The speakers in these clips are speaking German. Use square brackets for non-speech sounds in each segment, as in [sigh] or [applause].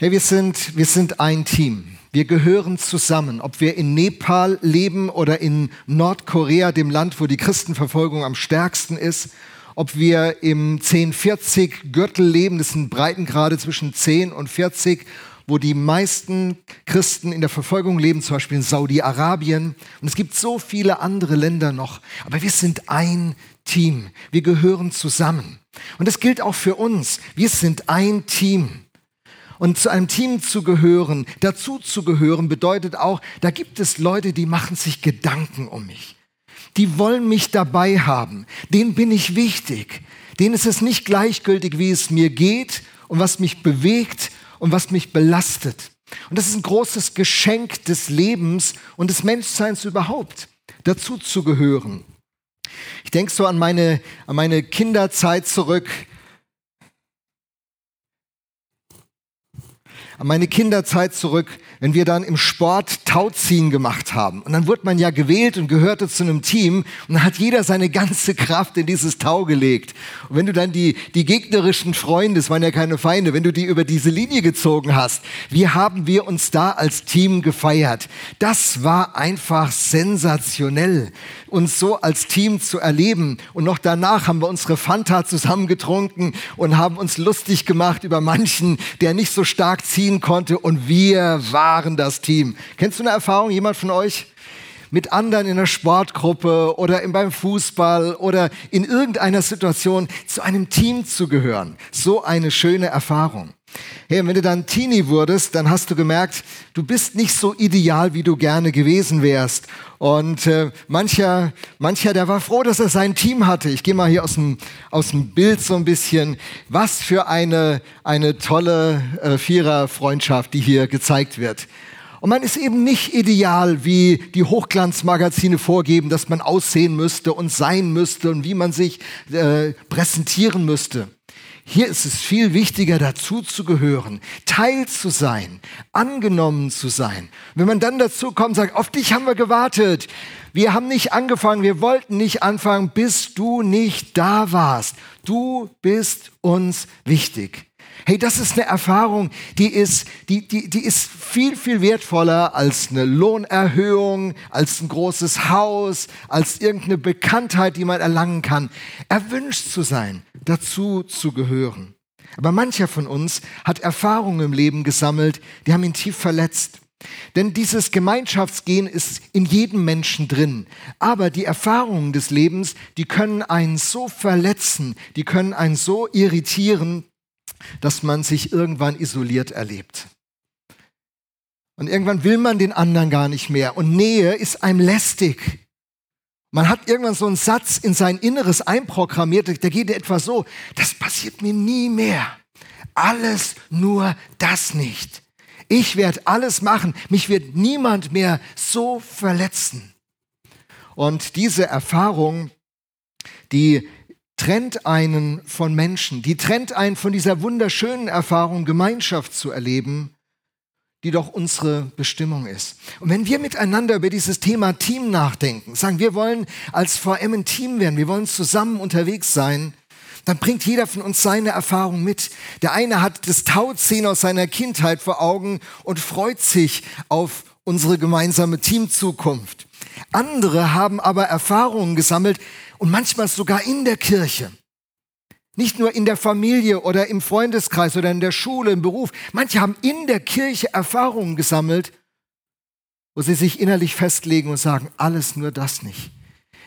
Hey, wir sind, wir sind ein Team. Wir gehören zusammen. Ob wir in Nepal leben oder in Nordkorea, dem Land, wo die Christenverfolgung am stärksten ist, ob wir im 1040 Gürtel leben, das sind Breitengrade zwischen 10 und 40, wo die meisten Christen in der Verfolgung leben, zum Beispiel in Saudi-Arabien. Und es gibt so viele andere Länder noch. Aber wir sind ein Team. Wir gehören zusammen. Und das gilt auch für uns. Wir sind ein Team. Und zu einem Team zu gehören, dazu zu gehören, bedeutet auch, da gibt es Leute, die machen sich Gedanken um mich. Die wollen mich dabei haben. Denen bin ich wichtig. Denen ist es nicht gleichgültig, wie es mir geht und was mich bewegt und was mich belastet. Und das ist ein großes Geschenk des Lebens und des Menschseins überhaupt, dazu zu gehören. Ich denke so an meine, an meine Kinderzeit zurück. An meine Kinderzeit zurück, wenn wir dann im Sport Tauziehen gemacht haben. Und dann wurde man ja gewählt und gehörte zu einem Team und dann hat jeder seine ganze Kraft in dieses Tau gelegt. Und wenn du dann die, die gegnerischen Freunde, es waren ja keine Feinde, wenn du die über diese Linie gezogen hast, wie haben wir uns da als Team gefeiert? Das war einfach sensationell, uns so als Team zu erleben. Und noch danach haben wir unsere Fanta zusammengetrunken und haben uns lustig gemacht über manchen, der nicht so stark ziehen ziehen konnte und wir waren das Team. Kennst du eine Erfahrung, jemand von euch? Mit anderen in der Sportgruppe oder beim Fußball oder in irgendeiner Situation zu einem Team zu gehören. So eine schöne Erfahrung. Hey, wenn du dann Teenie wurdest, dann hast du gemerkt, du bist nicht so ideal, wie du gerne gewesen wärst. Und äh, mancher, mancher, der war froh, dass er sein Team hatte. Ich gehe mal hier aus dem, aus dem Bild so ein bisschen. Was für eine, eine tolle äh, Vierer-Freundschaft, die hier gezeigt wird. Und man ist eben nicht ideal, wie die Hochglanzmagazine vorgeben, dass man aussehen müsste und sein müsste und wie man sich äh, präsentieren müsste. Hier ist es viel wichtiger, dazu zu gehören, Teil zu sein, angenommen zu sein. Wenn man dann dazu kommt sagt, auf dich haben wir gewartet. Wir haben nicht angefangen, wir wollten nicht anfangen, bis du nicht da warst. Du bist uns wichtig. Hey, das ist eine Erfahrung, die ist, die, die, die ist viel, viel wertvoller als eine Lohnerhöhung, als ein großes Haus, als irgendeine Bekanntheit, die man erlangen kann. Erwünscht zu sein, dazu zu gehören. Aber mancher von uns hat Erfahrungen im Leben gesammelt, die haben ihn tief verletzt. Denn dieses Gemeinschaftsgehen ist in jedem Menschen drin. Aber die Erfahrungen des Lebens, die können einen so verletzen, die können einen so irritieren, dass man sich irgendwann isoliert erlebt. Und irgendwann will man den anderen gar nicht mehr. Und Nähe ist einem lästig. Man hat irgendwann so einen Satz in sein Inneres einprogrammiert, der geht etwa so, das passiert mir nie mehr. Alles nur das nicht. Ich werde alles machen. Mich wird niemand mehr so verletzen. Und diese Erfahrung, die trennt einen von Menschen, die trennt einen von dieser wunderschönen Erfahrung, Gemeinschaft zu erleben, die doch unsere Bestimmung ist. Und wenn wir miteinander über dieses Thema Team nachdenken, sagen, wir wollen als VM ein Team werden, wir wollen zusammen unterwegs sein, dann bringt jeder von uns seine Erfahrung mit. Der eine hat das Tauziehen aus seiner Kindheit vor Augen und freut sich auf unsere gemeinsame Teamzukunft. Andere haben aber Erfahrungen gesammelt, und manchmal sogar in der Kirche. Nicht nur in der Familie oder im Freundeskreis oder in der Schule, im Beruf. Manche haben in der Kirche Erfahrungen gesammelt, wo sie sich innerlich festlegen und sagen, alles nur das nicht.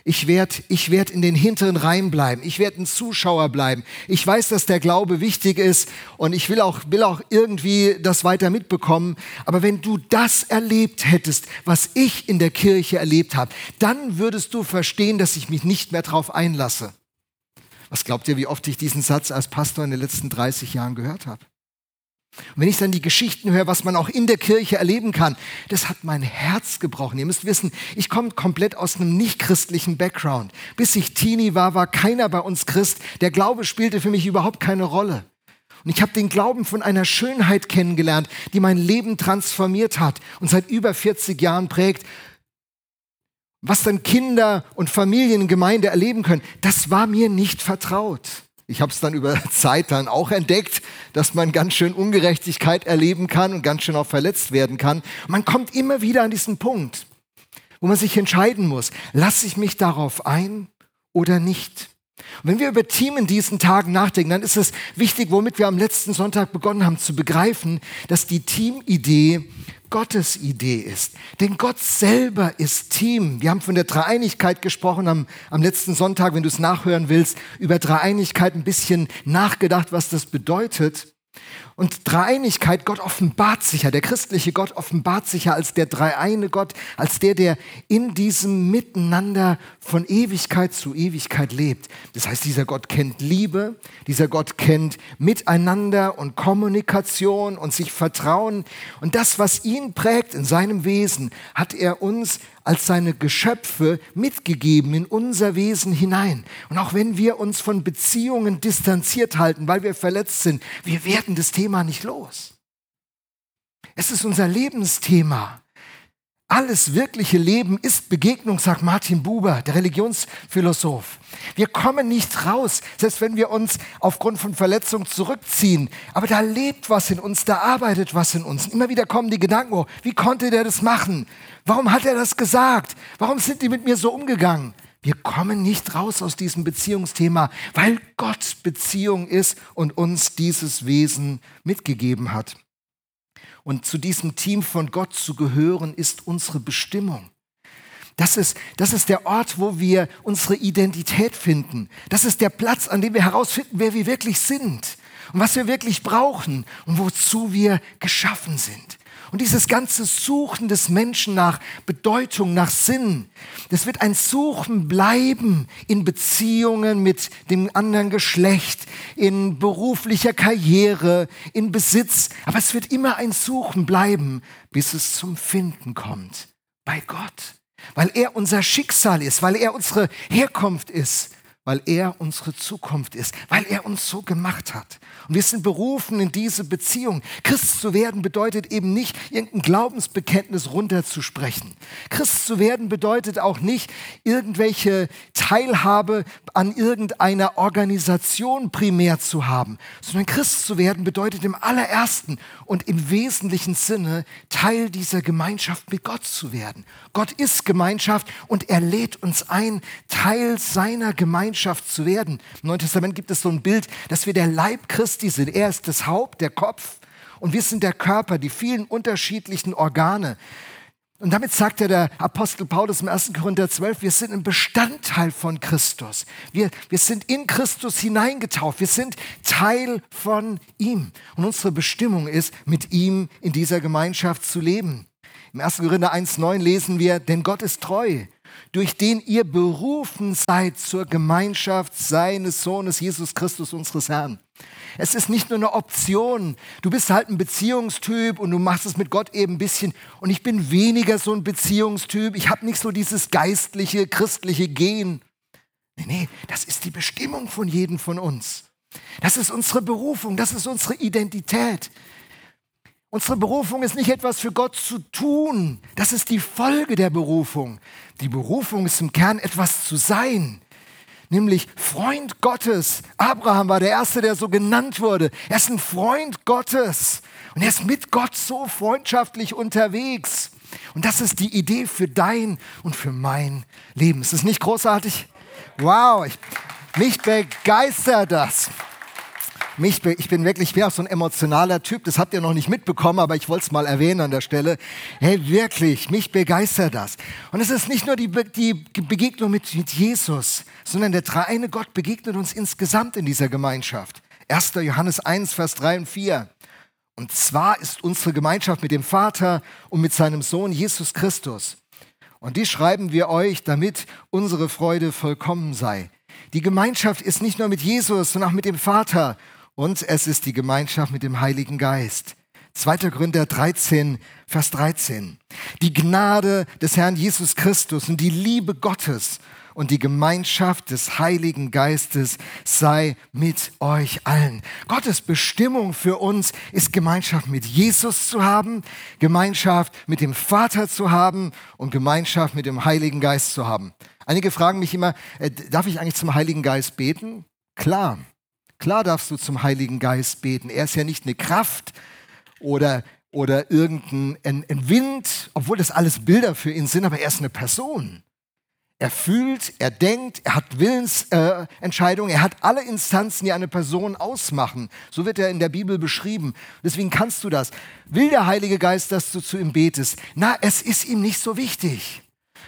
Ich werde ich werd in den hinteren Reihen bleiben. Ich werde ein Zuschauer bleiben. Ich weiß, dass der Glaube wichtig ist und ich will auch, will auch irgendwie das weiter mitbekommen. Aber wenn du das erlebt hättest, was ich in der Kirche erlebt habe, dann würdest du verstehen, dass ich mich nicht mehr darauf einlasse. Was glaubt ihr, wie oft ich diesen Satz als Pastor in den letzten 30 Jahren gehört habe? Und wenn ich dann die Geschichten höre, was man auch in der Kirche erleben kann, das hat mein Herz gebrochen. Ihr müsst wissen, ich komme komplett aus einem nicht-christlichen Background. Bis ich Teenie war, war keiner bei uns Christ. Der Glaube spielte für mich überhaupt keine Rolle. Und ich habe den Glauben von einer Schönheit kennengelernt, die mein Leben transformiert hat und seit über 40 Jahren prägt. Was dann Kinder und Familien in Gemeinde erleben können, das war mir nicht vertraut. Ich habe es dann über [laughs] Zeit dann auch entdeckt, dass man ganz schön Ungerechtigkeit erleben kann und ganz schön auch verletzt werden kann. Man kommt immer wieder an diesen Punkt, wo man sich entscheiden muss, lasse ich mich darauf ein oder nicht. Und wenn wir über Team in diesen Tagen nachdenken, dann ist es wichtig, womit wir am letzten Sonntag begonnen haben zu begreifen, dass die Teamidee Gottes Idee ist. Denn Gott selber ist Team. Wir haben von der Dreieinigkeit gesprochen am, am letzten Sonntag, wenn du es nachhören willst, über Dreieinigkeit ein bisschen nachgedacht, was das bedeutet. Und Dreieinigkeit, Gott offenbart sich ja, der christliche Gott offenbart sich ja als der dreieine Gott, als der, der in diesem Miteinander von Ewigkeit zu Ewigkeit lebt. Das heißt, dieser Gott kennt Liebe, dieser Gott kennt Miteinander und Kommunikation und sich Vertrauen. Und das, was ihn prägt in seinem Wesen, hat er uns als seine Geschöpfe mitgegeben in unser Wesen hinein. Und auch wenn wir uns von Beziehungen distanziert halten, weil wir verletzt sind, wir werden das Thema nicht los. Es ist unser Lebensthema. Alles wirkliche Leben ist Begegnung, sagt Martin Buber, der Religionsphilosoph. Wir kommen nicht raus, selbst wenn wir uns aufgrund von Verletzung zurückziehen. Aber da lebt was in uns, da arbeitet was in uns. Immer wieder kommen die Gedanken, oh, wie konnte der das machen? Warum hat er das gesagt? Warum sind die mit mir so umgegangen? Wir kommen nicht raus aus diesem Beziehungsthema, weil Gott Beziehung ist und uns dieses Wesen mitgegeben hat. Und zu diesem Team von Gott zu gehören, ist unsere Bestimmung. Das ist, das ist der Ort, wo wir unsere Identität finden. Das ist der Platz, an dem wir herausfinden, wer wir wirklich sind und was wir wirklich brauchen und wozu wir geschaffen sind. Und dieses ganze Suchen des Menschen nach Bedeutung, nach Sinn, das wird ein Suchen bleiben in Beziehungen mit dem anderen Geschlecht, in beruflicher Karriere, in Besitz. Aber es wird immer ein Suchen bleiben, bis es zum Finden kommt. Bei Gott. Weil er unser Schicksal ist, weil er unsere Herkunft ist, weil er unsere Zukunft ist, weil er uns so gemacht hat. Und wir sind berufen in diese Beziehung. Christ zu werden bedeutet eben nicht, irgendein Glaubensbekenntnis runterzusprechen. Christ zu werden bedeutet auch nicht, irgendwelche Teilhabe an irgendeiner Organisation primär zu haben, sondern Christ zu werden bedeutet im allerersten und im wesentlichen Sinne Teil dieser Gemeinschaft mit Gott zu werden. Gott ist Gemeinschaft und er lädt uns ein, Teil seiner Gemeinschaft zu werden. Im Neuen Testament gibt es so ein Bild, dass wir der Leib Christi sind. Er ist das Haupt, der Kopf und wir sind der Körper, die vielen unterschiedlichen Organe. Und damit sagt ja der Apostel Paulus im 1. Korinther 12, wir sind ein Bestandteil von Christus. Wir, wir sind in Christus hineingetauft. Wir sind Teil von ihm. Und unsere Bestimmung ist, mit ihm in dieser Gemeinschaft zu leben. Im 1. Korinther 1.9 lesen wir, denn Gott ist treu, durch den ihr berufen seid zur Gemeinschaft seines Sohnes Jesus Christus, unseres Herrn. Es ist nicht nur eine Option. Du bist halt ein Beziehungstyp und du machst es mit Gott eben ein bisschen. Und ich bin weniger so ein Beziehungstyp. Ich habe nicht so dieses geistliche, christliche Gen. Nee, nee, das ist die Bestimmung von jedem von uns. Das ist unsere Berufung, das ist unsere Identität. Unsere Berufung ist nicht etwas für Gott zu tun. Das ist die Folge der Berufung. Die Berufung ist im Kern etwas zu sein nämlich Freund Gottes. Abraham war der Erste, der so genannt wurde. Er ist ein Freund Gottes und er ist mit Gott so freundschaftlich unterwegs. Und das ist die Idee für dein und für mein Leben. Ist es nicht großartig? Wow, ich, mich begeistert das. Mich, ich bin wirklich, ich bin auch so ein emotionaler Typ, das habt ihr noch nicht mitbekommen, aber ich wollte es mal erwähnen an der Stelle. Hey, wirklich, mich begeistert das. Und es ist nicht nur die, die Begegnung mit, mit Jesus, sondern der dreieine Gott begegnet uns insgesamt in dieser Gemeinschaft. 1. Johannes 1, Vers 3 und 4. Und zwar ist unsere Gemeinschaft mit dem Vater und mit seinem Sohn Jesus Christus. Und die schreiben wir euch, damit unsere Freude vollkommen sei. Die Gemeinschaft ist nicht nur mit Jesus, sondern auch mit dem Vater und es ist die Gemeinschaft mit dem Heiligen Geist. 2. Gründer 13, Vers 13. Die Gnade des Herrn Jesus Christus und die Liebe Gottes und die Gemeinschaft des Heiligen Geistes sei mit euch allen. Gottes Bestimmung für uns ist Gemeinschaft mit Jesus zu haben, Gemeinschaft mit dem Vater zu haben und Gemeinschaft mit dem Heiligen Geist zu haben. Einige fragen mich immer, äh, darf ich eigentlich zum Heiligen Geist beten? Klar, Klar darfst du zum Heiligen Geist beten. Er ist ja nicht eine Kraft oder, oder irgendein ein, ein Wind, obwohl das alles Bilder für ihn sind, aber er ist eine Person. Er fühlt, er denkt, er hat Willensentscheidungen, äh, er hat alle Instanzen, die eine Person ausmachen. So wird er in der Bibel beschrieben. Deswegen kannst du das. Will der Heilige Geist, dass du zu ihm betest? Na, es ist ihm nicht so wichtig.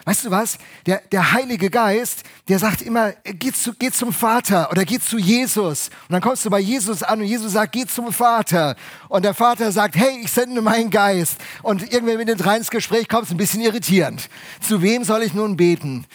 Weißt du was? Der, der Heilige Geist, der sagt immer, geh, zu, geh zum Vater oder geh zu Jesus. Und dann kommst du bei Jesus an und Jesus sagt, geh zum Vater. Und der Vater sagt, hey, ich sende meinen Geist. Und irgendwann, wenn du rein ins Gespräch kommst, ein bisschen irritierend. Zu wem soll ich nun beten?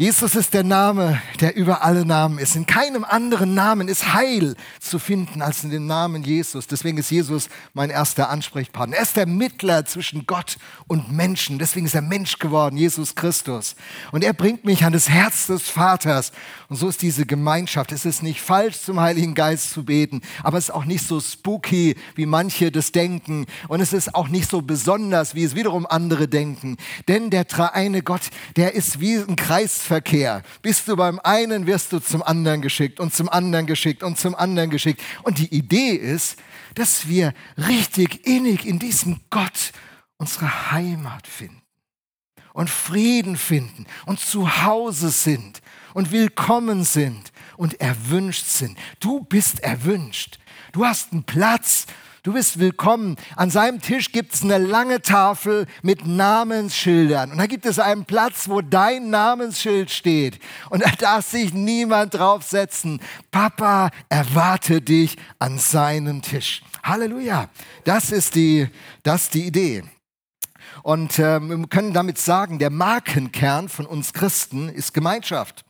Jesus ist der Name, der über alle Namen ist. In keinem anderen Namen ist Heil zu finden als in dem Namen Jesus. Deswegen ist Jesus mein erster Ansprechpartner. Er ist der Mittler zwischen Gott und Menschen. Deswegen ist er Mensch geworden, Jesus Christus. Und er bringt mich an das Herz des Vaters. Und so ist diese Gemeinschaft. Es ist nicht falsch, zum Heiligen Geist zu beten, aber es ist auch nicht so spooky, wie manche das denken. Und es ist auch nicht so besonders, wie es wiederum andere denken. Denn der dreieine Gott, der ist wie ein Kreis Kreisverkehr. Bist du beim einen, wirst du zum anderen geschickt und zum anderen geschickt und zum anderen geschickt. Und die Idee ist, dass wir richtig innig in diesem Gott unsere Heimat finden und Frieden finden und zu Hause sind und willkommen sind und erwünscht sind. Du bist erwünscht. Du hast einen Platz Du bist willkommen. An seinem Tisch gibt es eine lange Tafel mit Namensschildern. Und da gibt es einen Platz, wo dein Namensschild steht. Und da darf sich niemand draufsetzen. Papa erwarte dich an seinem Tisch. Halleluja. Das ist die, das ist die Idee. Und äh, wir können damit sagen, der Markenkern von uns Christen ist Gemeinschaft.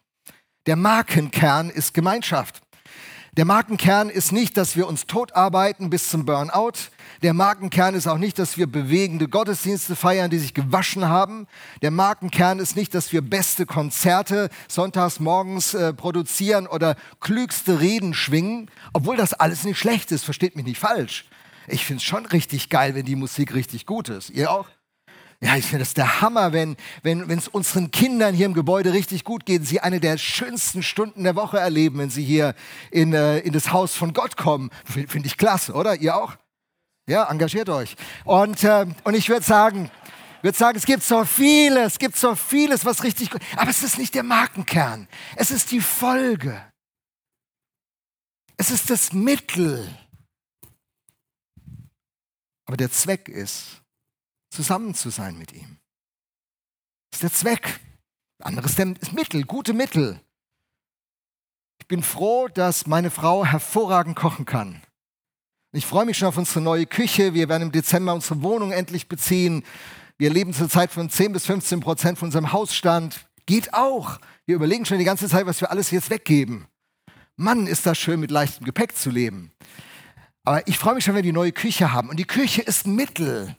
Der Markenkern ist Gemeinschaft. Der Markenkern ist nicht, dass wir uns totarbeiten bis zum Burnout. Der Markenkern ist auch nicht, dass wir bewegende Gottesdienste feiern, die sich gewaschen haben. Der Markenkern ist nicht, dass wir beste Konzerte sonntags morgens äh, produzieren oder klügste Reden schwingen, obwohl das alles nicht schlecht ist, versteht mich nicht falsch. Ich finde es schon richtig geil, wenn die Musik richtig gut ist. Ihr auch? Ja, ich finde das der Hammer, wenn wenn es unseren Kindern hier im Gebäude richtig gut geht, sie eine der schönsten Stunden der Woche erleben, wenn sie hier in, äh, in das Haus von Gott kommen. Finde find ich klasse, oder? Ihr auch? Ja, engagiert euch. Und, äh, und ich würde sagen, würde sagen, es gibt so vieles, es gibt so vieles, was richtig gut Aber es ist nicht der Markenkern. Es ist die Folge. Es ist das Mittel. Aber der Zweck ist, zusammen zu sein mit ihm. Das ist der Zweck. Anderes ist Mittel, gute Mittel. Ich bin froh, dass meine Frau hervorragend kochen kann. Ich freue mich schon auf unsere neue Küche. Wir werden im Dezember unsere Wohnung endlich beziehen. Wir leben zurzeit von 10 bis 15 Prozent von unserem Hausstand. Geht auch. Wir überlegen schon die ganze Zeit, was wir alles jetzt weggeben. Mann, ist das schön, mit leichtem Gepäck zu leben. Aber ich freue mich schon, wenn wir die neue Küche haben. Und die Küche ist ein Mittel.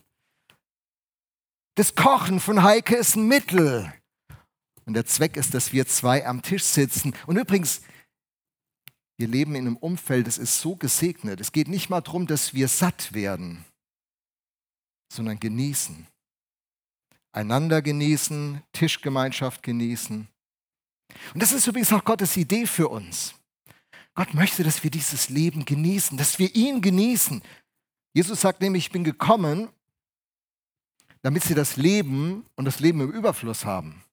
Das Kochen von Heike ist ein Mittel. Und der Zweck ist, dass wir zwei am Tisch sitzen. Und übrigens, wir leben in einem Umfeld, das ist so gesegnet. Es geht nicht mal darum, dass wir satt werden, sondern genießen. Einander genießen, Tischgemeinschaft genießen. Und das ist übrigens auch Gottes Idee für uns. Gott möchte, dass wir dieses Leben genießen, dass wir ihn genießen. Jesus sagt nämlich, ich bin gekommen, damit sie das Leben und das Leben im Überfluss haben.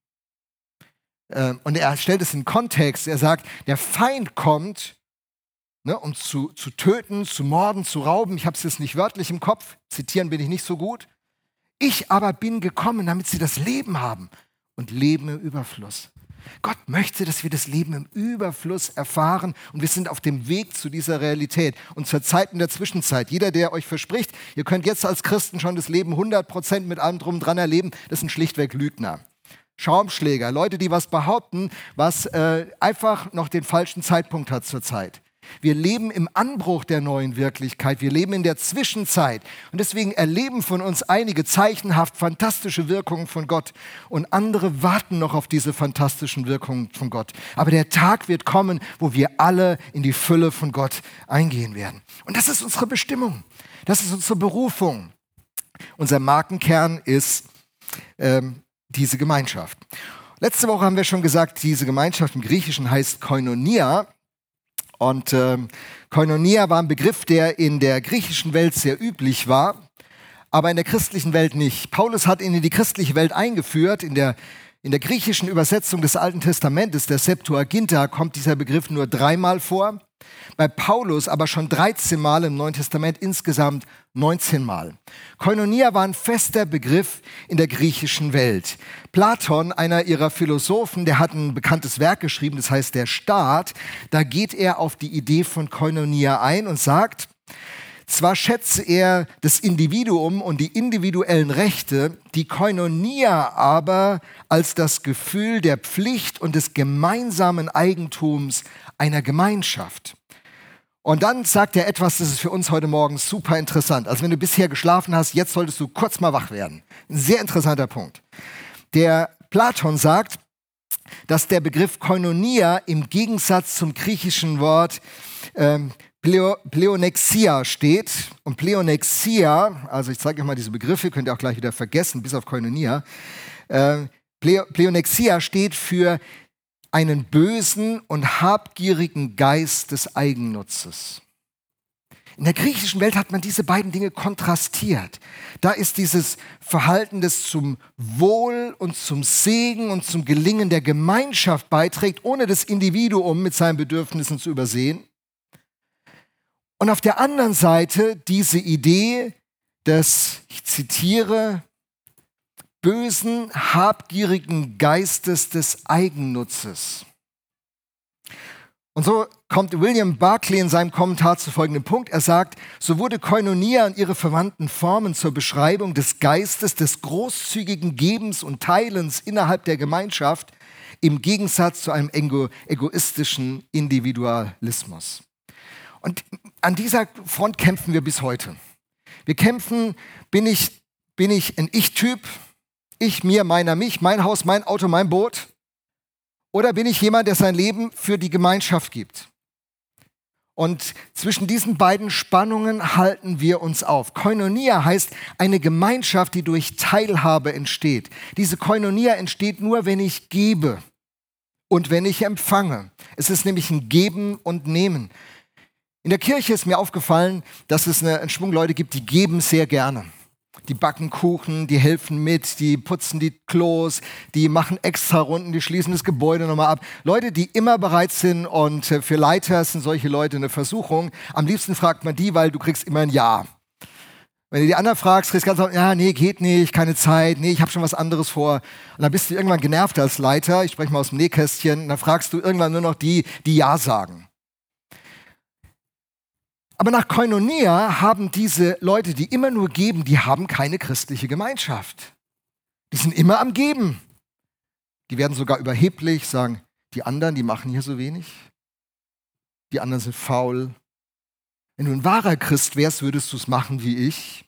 Ähm, und er stellt es in Kontext. Er sagt, der Feind kommt, ne, um zu, zu töten, zu morden, zu rauben. Ich habe es jetzt nicht wörtlich im Kopf. Zitieren bin ich nicht so gut. Ich aber bin gekommen, damit sie das Leben haben und Leben im Überfluss. Gott möchte, dass wir das Leben im Überfluss erfahren und wir sind auf dem Weg zu dieser Realität. Und zur Zeit in der Zwischenzeit, jeder, der euch verspricht, ihr könnt jetzt als Christen schon das Leben 100% mit allem drum dran erleben, das sind schlichtweg Lügner. Schaumschläger, Leute, die was behaupten, was äh, einfach noch den falschen Zeitpunkt hat zur Zeit. Wir leben im Anbruch der neuen Wirklichkeit. Wir leben in der Zwischenzeit. Und deswegen erleben von uns einige zeichenhaft fantastische Wirkungen von Gott. Und andere warten noch auf diese fantastischen Wirkungen von Gott. Aber der Tag wird kommen, wo wir alle in die Fülle von Gott eingehen werden. Und das ist unsere Bestimmung. Das ist unsere Berufung. Unser Markenkern ist ähm, diese Gemeinschaft. Letzte Woche haben wir schon gesagt, diese Gemeinschaft im Griechischen heißt Koinonia. Und äh, Koinonia war ein Begriff, der in der griechischen Welt sehr üblich war, aber in der christlichen Welt nicht. Paulus hat ihn in die christliche Welt eingeführt. In der, in der griechischen Übersetzung des Alten Testamentes, der Septuaginta, kommt dieser Begriff nur dreimal vor. Bei Paulus aber schon 13 Mal im Neuen Testament, insgesamt 19 Mal. Koinonia war ein fester Begriff in der griechischen Welt. Platon, einer ihrer Philosophen, der hat ein bekanntes Werk geschrieben, das heißt Der Staat. Da geht er auf die Idee von Koinonia ein und sagt, zwar schätze er das Individuum und die individuellen Rechte, die Koinonia aber als das Gefühl der Pflicht und des gemeinsamen Eigentums einer Gemeinschaft. Und dann sagt er etwas, das ist für uns heute Morgen super interessant. Also wenn du bisher geschlafen hast, jetzt solltest du kurz mal wach werden. Ein sehr interessanter Punkt. Der Platon sagt, dass der Begriff Koinonia im Gegensatz zum griechischen Wort ähm, Pleonexia steht. Und Pleonexia, also ich zeige euch mal diese Begriffe, könnt ihr auch gleich wieder vergessen, bis auf Koinonia. Äh, Pleonexia steht für einen bösen und habgierigen Geist des Eigennutzes. In der griechischen Welt hat man diese beiden Dinge kontrastiert. Da ist dieses Verhalten, das zum Wohl und zum Segen und zum Gelingen der Gemeinschaft beiträgt, ohne das Individuum mit seinen Bedürfnissen zu übersehen. Und auf der anderen Seite diese Idee des, ich zitiere, bösen, habgierigen Geistes des Eigennutzes. Und so kommt William Barclay in seinem Kommentar zu folgendem Punkt. Er sagt, so wurde Koinonia und ihre verwandten Formen zur Beschreibung des Geistes des großzügigen Gebens und Teilens innerhalb der Gemeinschaft im Gegensatz zu einem ego egoistischen Individualismus. Und an dieser Front kämpfen wir bis heute. Wir kämpfen, bin ich, bin ich ein Ich-Typ, ich, mir, meiner, mich, mein Haus, mein Auto, mein Boot? Oder bin ich jemand, der sein Leben für die Gemeinschaft gibt? Und zwischen diesen beiden Spannungen halten wir uns auf. Koinonia heißt eine Gemeinschaft, die durch Teilhabe entsteht. Diese Koinonia entsteht nur, wenn ich gebe und wenn ich empfange. Es ist nämlich ein Geben und Nehmen. In der Kirche ist mir aufgefallen, dass es einen Schwung Leute gibt, die geben sehr gerne die backen Kuchen, die helfen mit, die putzen die Klos, die machen extra Runden, die schließen das Gebäude nochmal ab. Leute, die immer bereit sind und äh, für Leiter sind solche Leute eine Versuchung. Am liebsten fragt man die, weil du kriegst immer ein Ja. Wenn du die anderen fragst, kriegst du ganz oft, ja, nee, geht nicht, keine Zeit, nee, ich habe schon was anderes vor. Und dann bist du irgendwann genervt als Leiter, ich spreche mal aus dem Nähkästchen, und dann fragst du irgendwann nur noch die, die Ja sagen. Aber nach Koinonia haben diese Leute, die immer nur geben, die haben keine christliche Gemeinschaft. Die sind immer am Geben. Die werden sogar überheblich, sagen, die anderen, die machen hier so wenig. Die anderen sind faul. Wenn du ein wahrer Christ wärst, würdest du es machen wie ich.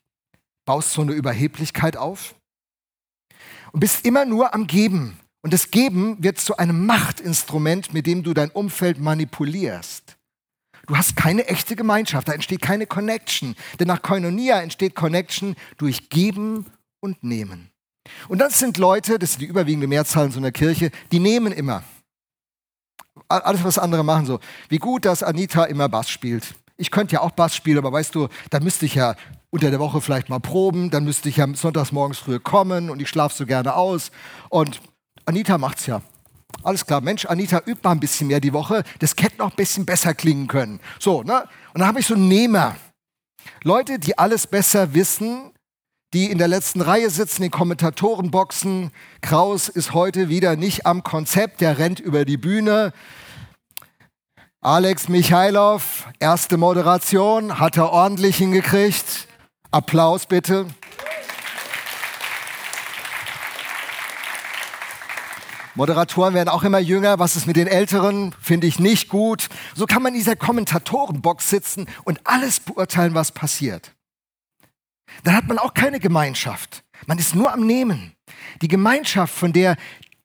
Baust so eine Überheblichkeit auf. Und bist immer nur am Geben. Und das Geben wird zu einem Machtinstrument, mit dem du dein Umfeld manipulierst. Du hast keine echte Gemeinschaft, da entsteht keine Connection. Denn nach Koinonia entsteht Connection durch Geben und Nehmen. Und das sind Leute, das sind die überwiegende Mehrzahl in so einer Kirche, die nehmen immer. Alles, was andere machen, so. Wie gut, dass Anita immer Bass spielt. Ich könnte ja auch Bass spielen, aber weißt du, da müsste ich ja unter der Woche vielleicht mal proben, dann müsste ich ja sonntags morgens früh kommen und ich schlafe so gerne aus. Und Anita macht's ja. Alles klar, Mensch, Anita, übt mal ein bisschen mehr die Woche. Das hätte noch ein bisschen besser klingen können. So, ne? Und dann habe ich so Nehmer. Leute, die alles besser wissen, die in der letzten Reihe sitzen, in Kommentatorenboxen. Kraus ist heute wieder nicht am Konzept, der rennt über die Bühne. Alex Michailov, erste Moderation, hat er ordentlich hingekriegt. Applaus bitte. Moderatoren werden auch immer jünger. Was ist mit den Älteren? Finde ich nicht gut. So kann man in dieser Kommentatorenbox sitzen und alles beurteilen, was passiert. Dann hat man auch keine Gemeinschaft. Man ist nur am Nehmen. Die Gemeinschaft, von der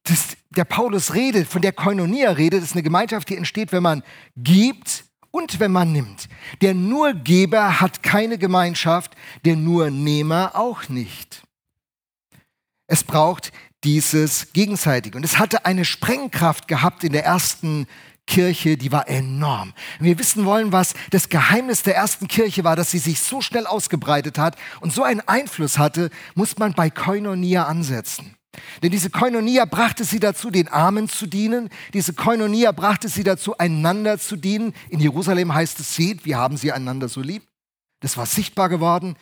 das, der Paulus redet, von der Koinonia redet, ist eine Gemeinschaft, die entsteht, wenn man gibt und wenn man nimmt. Der nur Geber hat keine Gemeinschaft, der nur Nehmer auch nicht. Es braucht dieses gegenseitig. Und es hatte eine Sprengkraft gehabt in der ersten Kirche, die war enorm. Wenn wir wissen wollen, was das Geheimnis der ersten Kirche war, dass sie sich so schnell ausgebreitet hat und so einen Einfluss hatte, muss man bei Koinonia ansetzen. Denn diese Koinonia brachte sie dazu, den Armen zu dienen. Diese Koinonia brachte sie dazu, einander zu dienen. In Jerusalem heißt es, seht, wir haben sie einander so lieb. Das war sichtbar geworden.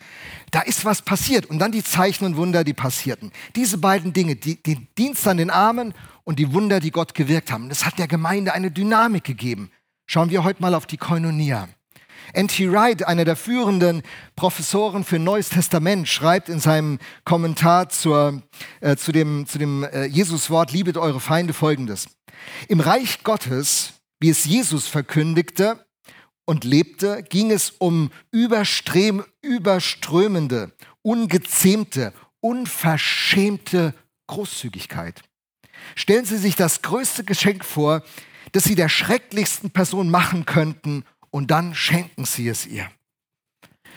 Da ist was passiert. Und dann die Zeichen und Wunder, die passierten. Diese beiden Dinge, die, den Dienst an den Armen und die Wunder, die Gott gewirkt haben, das hat der Gemeinde eine Dynamik gegeben. Schauen wir heute mal auf die Koinonia. N.T. Wright, einer der führenden Professoren für Neues Testament, schreibt in seinem Kommentar zur, äh, zu dem, zu dem äh, Jesuswort, liebet eure Feinde, folgendes. Im Reich Gottes, wie es Jesus verkündigte und lebte, ging es um überström, überströmende, ungezähmte, unverschämte Großzügigkeit. Stellen Sie sich das größte Geschenk vor, das Sie der schrecklichsten Person machen könnten und dann schenken sie es ihr.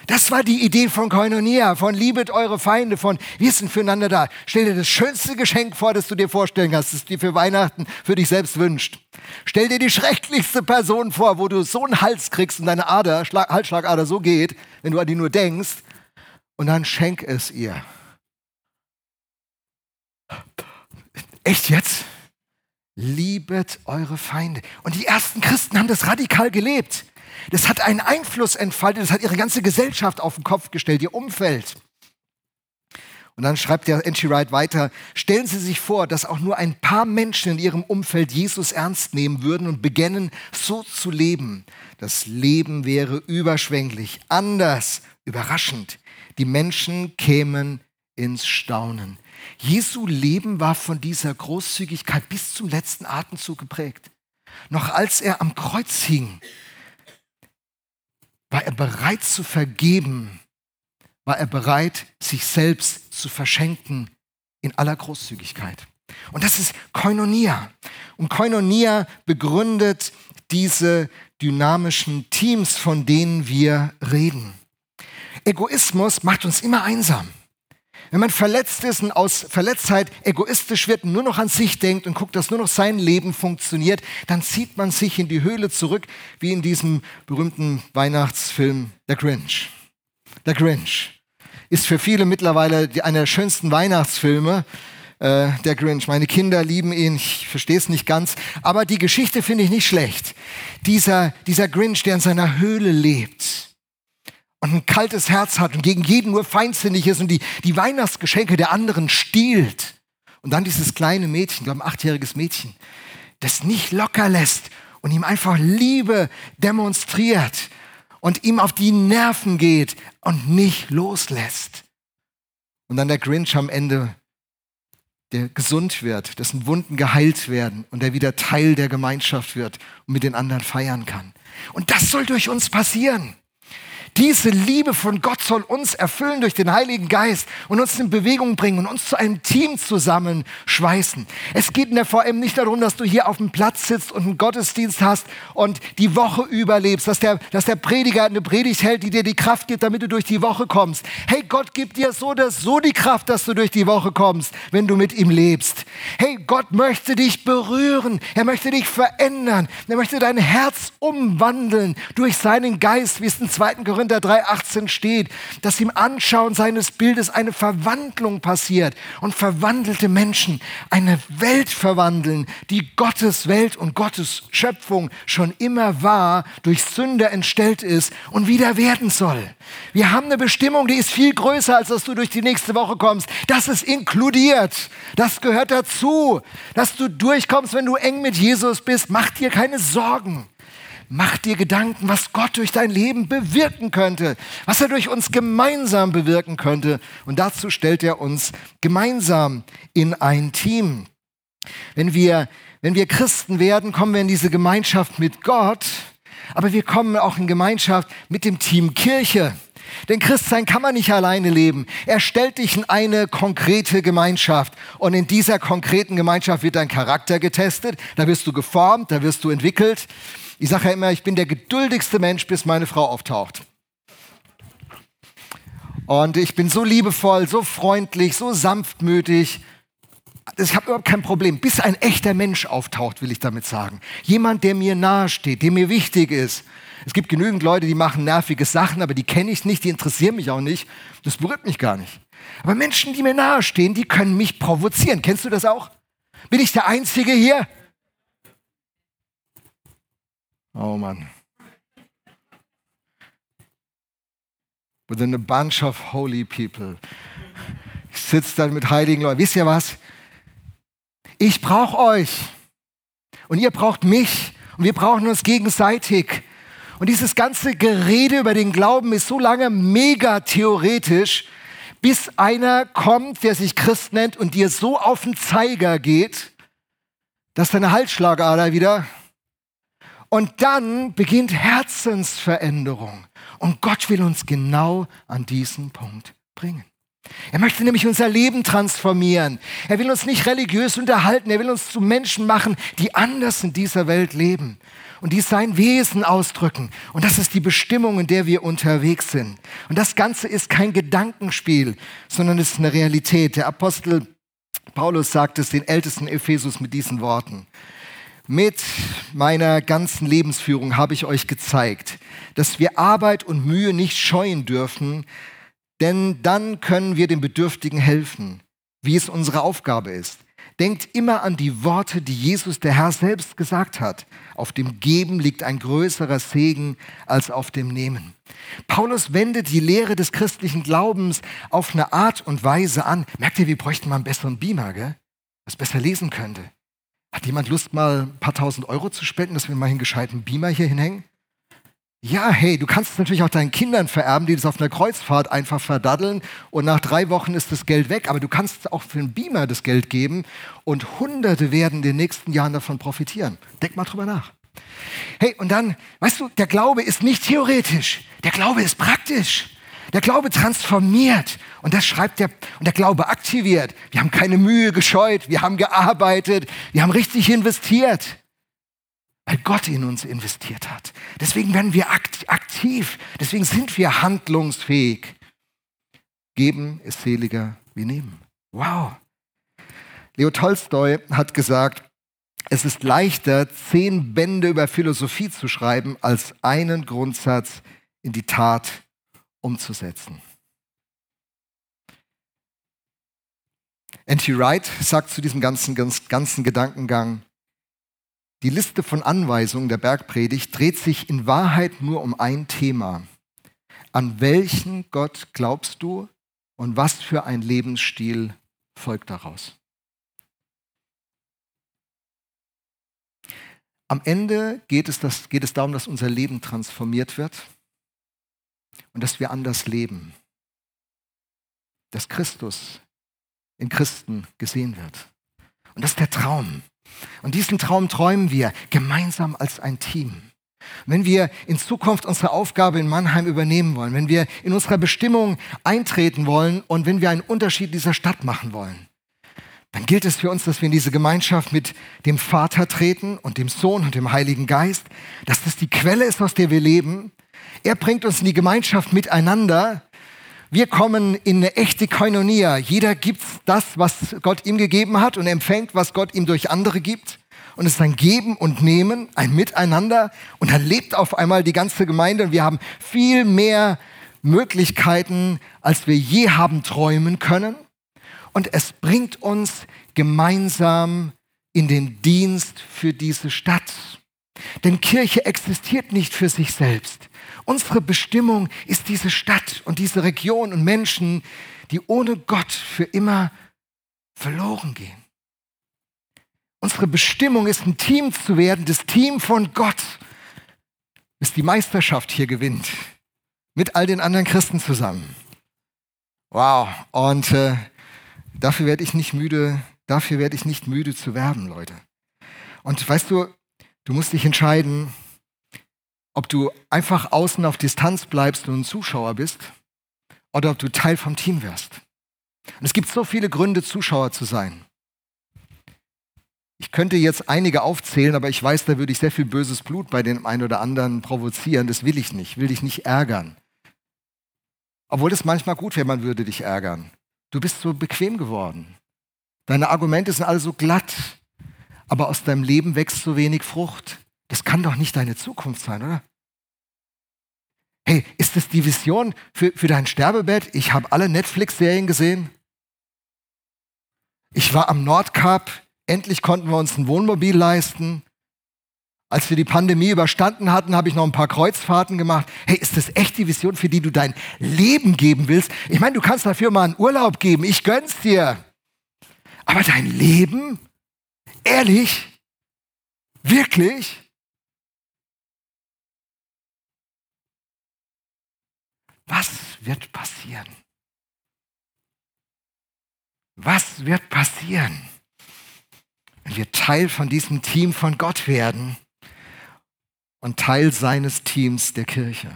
Das war die Idee von Koinonia, von liebet eure Feinde, von wir sind füreinander da. Stell dir das schönste Geschenk vor, das du dir vorstellen kannst, das du dir für Weihnachten für dich selbst wünscht. Stell dir die schrecklichste Person vor, wo du so einen Hals kriegst und deine Ader, Schlag, Halsschlagader so geht, wenn du an die nur denkst, und dann schenk es ihr. Echt jetzt? Liebet eure Feinde. Und die ersten Christen haben das radikal gelebt. Das hat einen Einfluss entfaltet, das hat ihre ganze Gesellschaft auf den Kopf gestellt, ihr Umfeld. Und dann schreibt der N.G. Wright weiter, stellen Sie sich vor, dass auch nur ein paar Menschen in Ihrem Umfeld Jesus ernst nehmen würden und beginnen so zu leben. Das Leben wäre überschwänglich, anders, überraschend. Die Menschen kämen ins Staunen. Jesu Leben war von dieser Großzügigkeit bis zum letzten Atemzug geprägt. Noch als er am Kreuz hing, war er bereit zu vergeben, war er bereit, sich selbst zu verschenken in aller Großzügigkeit. Und das ist Koinonia. Und Koinonia begründet diese dynamischen Teams, von denen wir reden. Egoismus macht uns immer einsam. Wenn man verletzt ist und aus Verletztheit egoistisch wird und nur noch an sich denkt und guckt, dass nur noch sein Leben funktioniert, dann zieht man sich in die Höhle zurück, wie in diesem berühmten Weihnachtsfilm Der Grinch. Der Grinch ist für viele mittlerweile einer der schönsten Weihnachtsfilme. Äh, der Grinch. Meine Kinder lieben ihn, ich verstehe es nicht ganz, aber die Geschichte finde ich nicht schlecht. Dieser, dieser Grinch, der in seiner Höhle lebt, und ein kaltes Herz hat und gegen jeden nur feindsinnig ist und die, die Weihnachtsgeschenke der anderen stiehlt. Und dann dieses kleine Mädchen, glaube ein achtjähriges Mädchen, das nicht locker lässt und ihm einfach Liebe demonstriert und ihm auf die Nerven geht und nicht loslässt. Und dann der Grinch am Ende, der gesund wird, dessen Wunden geheilt werden und der wieder Teil der Gemeinschaft wird und mit den anderen feiern kann. Und das soll durch uns passieren. Diese Liebe von Gott soll uns erfüllen durch den Heiligen Geist und uns in Bewegung bringen und uns zu einem Team zusammenschweißen. Es geht in der VM nicht darum, dass du hier auf dem Platz sitzt und einen Gottesdienst hast und die Woche überlebst, dass der, dass der Prediger eine Predigt hält, die dir die Kraft gibt, damit du durch die Woche kommst. Hey, Gott gibt dir so oder so die Kraft, dass du durch die Woche kommst, wenn du mit ihm lebst. Hey, Gott möchte dich berühren. Er möchte dich verändern. Er möchte dein Herz umwandeln durch seinen Geist, wie es in 2. Korinther Korinther 3,18 steht, dass im Anschauen seines Bildes eine Verwandlung passiert und verwandelte Menschen eine Welt verwandeln, die Gottes Welt und Gottes Schöpfung schon immer war, durch Sünde entstellt ist und wieder werden soll. Wir haben eine Bestimmung, die ist viel größer, als dass du durch die nächste Woche kommst. Das ist inkludiert. Das gehört dazu, dass du durchkommst, wenn du eng mit Jesus bist. Mach dir keine Sorgen. Mach dir Gedanken, was Gott durch dein Leben bewirken könnte, was er durch uns gemeinsam bewirken könnte. Und dazu stellt er uns gemeinsam in ein Team. Wenn wir, wenn wir Christen werden, kommen wir in diese Gemeinschaft mit Gott, aber wir kommen auch in Gemeinschaft mit dem Team Kirche. Denn Christsein kann man nicht alleine leben. Er stellt dich in eine konkrete Gemeinschaft. Und in dieser konkreten Gemeinschaft wird dein Charakter getestet. Da wirst du geformt, da wirst du entwickelt. Ich sage ja immer, ich bin der geduldigste Mensch, bis meine Frau auftaucht. Und ich bin so liebevoll, so freundlich, so sanftmütig. ich habe überhaupt kein Problem, bis ein echter Mensch auftaucht, will ich damit sagen. Jemand, der mir nahesteht, der mir wichtig ist. Es gibt genügend Leute, die machen nervige Sachen, aber die kenne ich nicht, die interessieren mich auch nicht. Das berührt mich gar nicht. Aber Menschen, die mir nahestehen, die können mich provozieren. Kennst du das auch? Bin ich der Einzige hier? Oh Mann. Within a bunch of holy people. Ich sitze dann mit heiligen Leuten. Wisst ihr was? Ich brauche euch. Und ihr braucht mich. Und wir brauchen uns gegenseitig. Und dieses ganze Gerede über den Glauben ist so lange mega theoretisch, bis einer kommt, der sich Christ nennt und dir so auf den Zeiger geht, dass deine Halsschlagader wieder. Und dann beginnt Herzensveränderung. Und Gott will uns genau an diesen Punkt bringen. Er möchte nämlich unser Leben transformieren. Er will uns nicht religiös unterhalten. Er will uns zu Menschen machen, die anders in dieser Welt leben und die sein Wesen ausdrücken. Und das ist die Bestimmung, in der wir unterwegs sind. Und das Ganze ist kein Gedankenspiel, sondern es ist eine Realität. Der Apostel Paulus sagt es den ältesten Ephesus mit diesen Worten. Mit meiner ganzen Lebensführung habe ich euch gezeigt, dass wir Arbeit und Mühe nicht scheuen dürfen, denn dann können wir den Bedürftigen helfen, wie es unsere Aufgabe ist. Denkt immer an die Worte, die Jesus, der Herr, selbst gesagt hat. Auf dem Geben liegt ein größerer Segen als auf dem Nehmen. Paulus wendet die Lehre des christlichen Glaubens auf eine Art und Weise an. Merkt ihr, wir bräuchten mal einen besseren Beamer, gell? das besser lesen könnte. Hat jemand Lust, mal ein paar tausend Euro zu spenden, dass wir mal einen gescheiten Beamer hier hinhängen? Ja, hey, du kannst es natürlich auch deinen Kindern vererben, die das auf einer Kreuzfahrt einfach verdaddeln und nach drei Wochen ist das Geld weg. Aber du kannst auch für einen Beamer das Geld geben und Hunderte werden in den nächsten Jahren davon profitieren. Denk mal drüber nach. Hey, und dann, weißt du, der Glaube ist nicht theoretisch, der Glaube ist praktisch. Der Glaube transformiert und das schreibt der, und der Glaube aktiviert. Wir haben keine Mühe gescheut, wir haben gearbeitet, wir haben richtig investiert weil Gott in uns investiert hat. Deswegen werden wir aktiv, deswegen sind wir handlungsfähig. Geben ist seliger wie nehmen. Wow. Leo Tolstoi hat gesagt, es ist leichter, zehn Bände über Philosophie zu schreiben, als einen Grundsatz in die Tat umzusetzen. N.T. Wright sagt zu diesem ganzen, ganzen Gedankengang, die Liste von Anweisungen der Bergpredigt dreht sich in Wahrheit nur um ein Thema. An welchen Gott glaubst du und was für ein Lebensstil folgt daraus? Am Ende geht es, das, geht es darum, dass unser Leben transformiert wird und dass wir anders leben. Dass Christus in Christen gesehen wird. Und das ist der Traum. Und diesen Traum träumen wir gemeinsam als ein Team. Wenn wir in Zukunft unsere Aufgabe in Mannheim übernehmen wollen, wenn wir in unserer Bestimmung eintreten wollen und wenn wir einen Unterschied in dieser Stadt machen wollen, dann gilt es für uns, dass wir in diese Gemeinschaft mit dem Vater treten und dem Sohn und dem Heiligen Geist, dass das die Quelle ist, aus der wir leben. Er bringt uns in die Gemeinschaft miteinander wir kommen in eine echte Koinonia. Jeder gibt das, was Gott ihm gegeben hat und empfängt, was Gott ihm durch andere gibt. Und es ist ein Geben und Nehmen, ein Miteinander. Und dann lebt auf einmal die ganze Gemeinde und wir haben viel mehr Möglichkeiten, als wir je haben träumen können. Und es bringt uns gemeinsam in den Dienst für diese Stadt. Denn Kirche existiert nicht für sich selbst. Unsere Bestimmung ist diese Stadt und diese Region und Menschen, die ohne Gott für immer verloren gehen. Unsere Bestimmung ist ein Team zu werden, das Team von Gott, bis die Meisterschaft hier gewinnt, mit all den anderen Christen zusammen. Wow, und äh, dafür werde ich nicht müde, dafür werde ich nicht müde zu werben, Leute. Und weißt du, du musst dich entscheiden, ob du einfach außen auf Distanz bleibst und ein Zuschauer bist oder ob du Teil vom Team wirst. Und es gibt so viele Gründe, Zuschauer zu sein. Ich könnte jetzt einige aufzählen, aber ich weiß, da würde ich sehr viel böses Blut bei dem einen oder anderen provozieren. Das will ich nicht, will dich nicht ärgern. Obwohl es manchmal gut wäre, man würde dich ärgern. Du bist so bequem geworden. Deine Argumente sind alle so glatt, aber aus deinem Leben wächst so wenig Frucht. Das kann doch nicht deine Zukunft sein, oder? Hey, ist das die Vision für, für dein Sterbebett? Ich habe alle Netflix-Serien gesehen. Ich war am Nordkap. Endlich konnten wir uns ein Wohnmobil leisten. Als wir die Pandemie überstanden hatten, habe ich noch ein paar Kreuzfahrten gemacht. Hey, ist das echt die Vision, für die du dein Leben geben willst? Ich meine, du kannst dafür mal einen Urlaub geben. Ich gönn's dir. Aber dein Leben? Ehrlich? Wirklich? Was wird passieren? Was wird passieren, wenn wir Teil von diesem Team von Gott werden und Teil seines Teams der Kirche?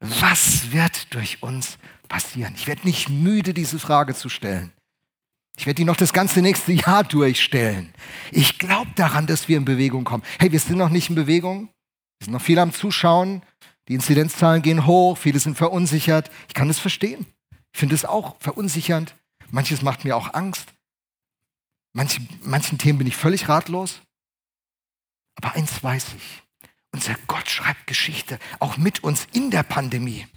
Was wird durch uns passieren? Ich werde nicht müde, diese Frage zu stellen. Ich werde die noch das ganze nächste [laughs] Jahr durchstellen. Ich glaube daran, dass wir in Bewegung kommen. Hey, wir sind noch nicht in Bewegung. Wir sind noch viel am Zuschauen. Die Inzidenzzahlen gehen hoch, viele sind verunsichert. Ich kann das verstehen. Ich finde es auch verunsichernd. Manches macht mir auch Angst. Manche, manchen Themen bin ich völlig ratlos. Aber eins weiß ich. Unser Gott schreibt Geschichte, auch mit uns in der Pandemie.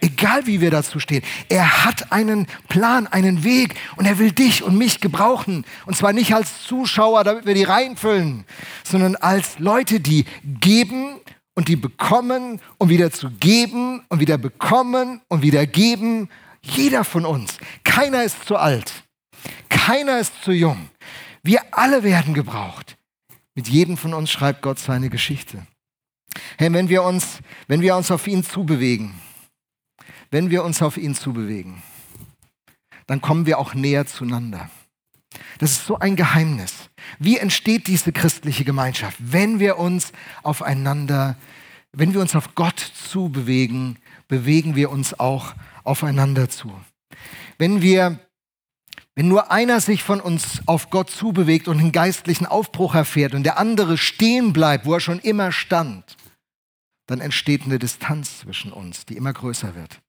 Egal wie wir dazu stehen. Er hat einen Plan, einen Weg und er will dich und mich gebrauchen. Und zwar nicht als Zuschauer, damit wir die reinfüllen, sondern als Leute, die geben und die bekommen, um wieder zu geben und wieder bekommen und wieder geben. Jeder von uns. Keiner ist zu alt. Keiner ist zu jung. Wir alle werden gebraucht. Mit jedem von uns schreibt Gott seine Geschichte. Hey, wenn wir uns, wenn wir uns auf ihn zubewegen, wenn wir uns auf ihn zubewegen, dann kommen wir auch näher zueinander. Das ist so ein Geheimnis. Wie entsteht diese christliche Gemeinschaft? Wenn wir uns aufeinander, wenn wir uns auf Gott zubewegen, bewegen wir uns auch aufeinander zu. Wenn wir wenn nur einer sich von uns auf Gott zubewegt und einen geistlichen Aufbruch erfährt und der andere stehen bleibt, wo er schon immer stand, dann entsteht eine Distanz zwischen uns, die immer größer wird.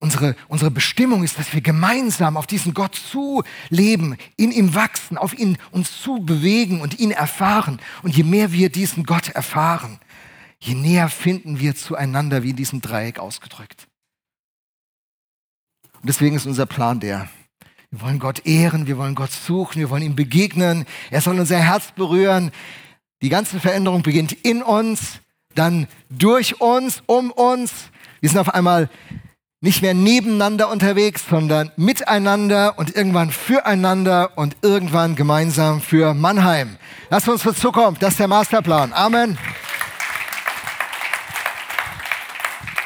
Unsere, unsere Bestimmung ist, dass wir gemeinsam auf diesen Gott zuleben, in ihm wachsen, auf ihn uns zu bewegen und ihn erfahren. Und je mehr wir diesen Gott erfahren, je näher finden wir zueinander, wie in diesem Dreieck ausgedrückt. Und deswegen ist unser Plan der, wir wollen Gott ehren, wir wollen Gott suchen, wir wollen ihm begegnen. Er soll unser Herz berühren. Die ganze Veränderung beginnt in uns, dann durch uns, um uns. Wir sind auf einmal nicht mehr nebeneinander unterwegs, sondern miteinander und irgendwann füreinander und irgendwann gemeinsam für Mannheim. Lass uns für Zukunft. Das ist der Masterplan. Amen.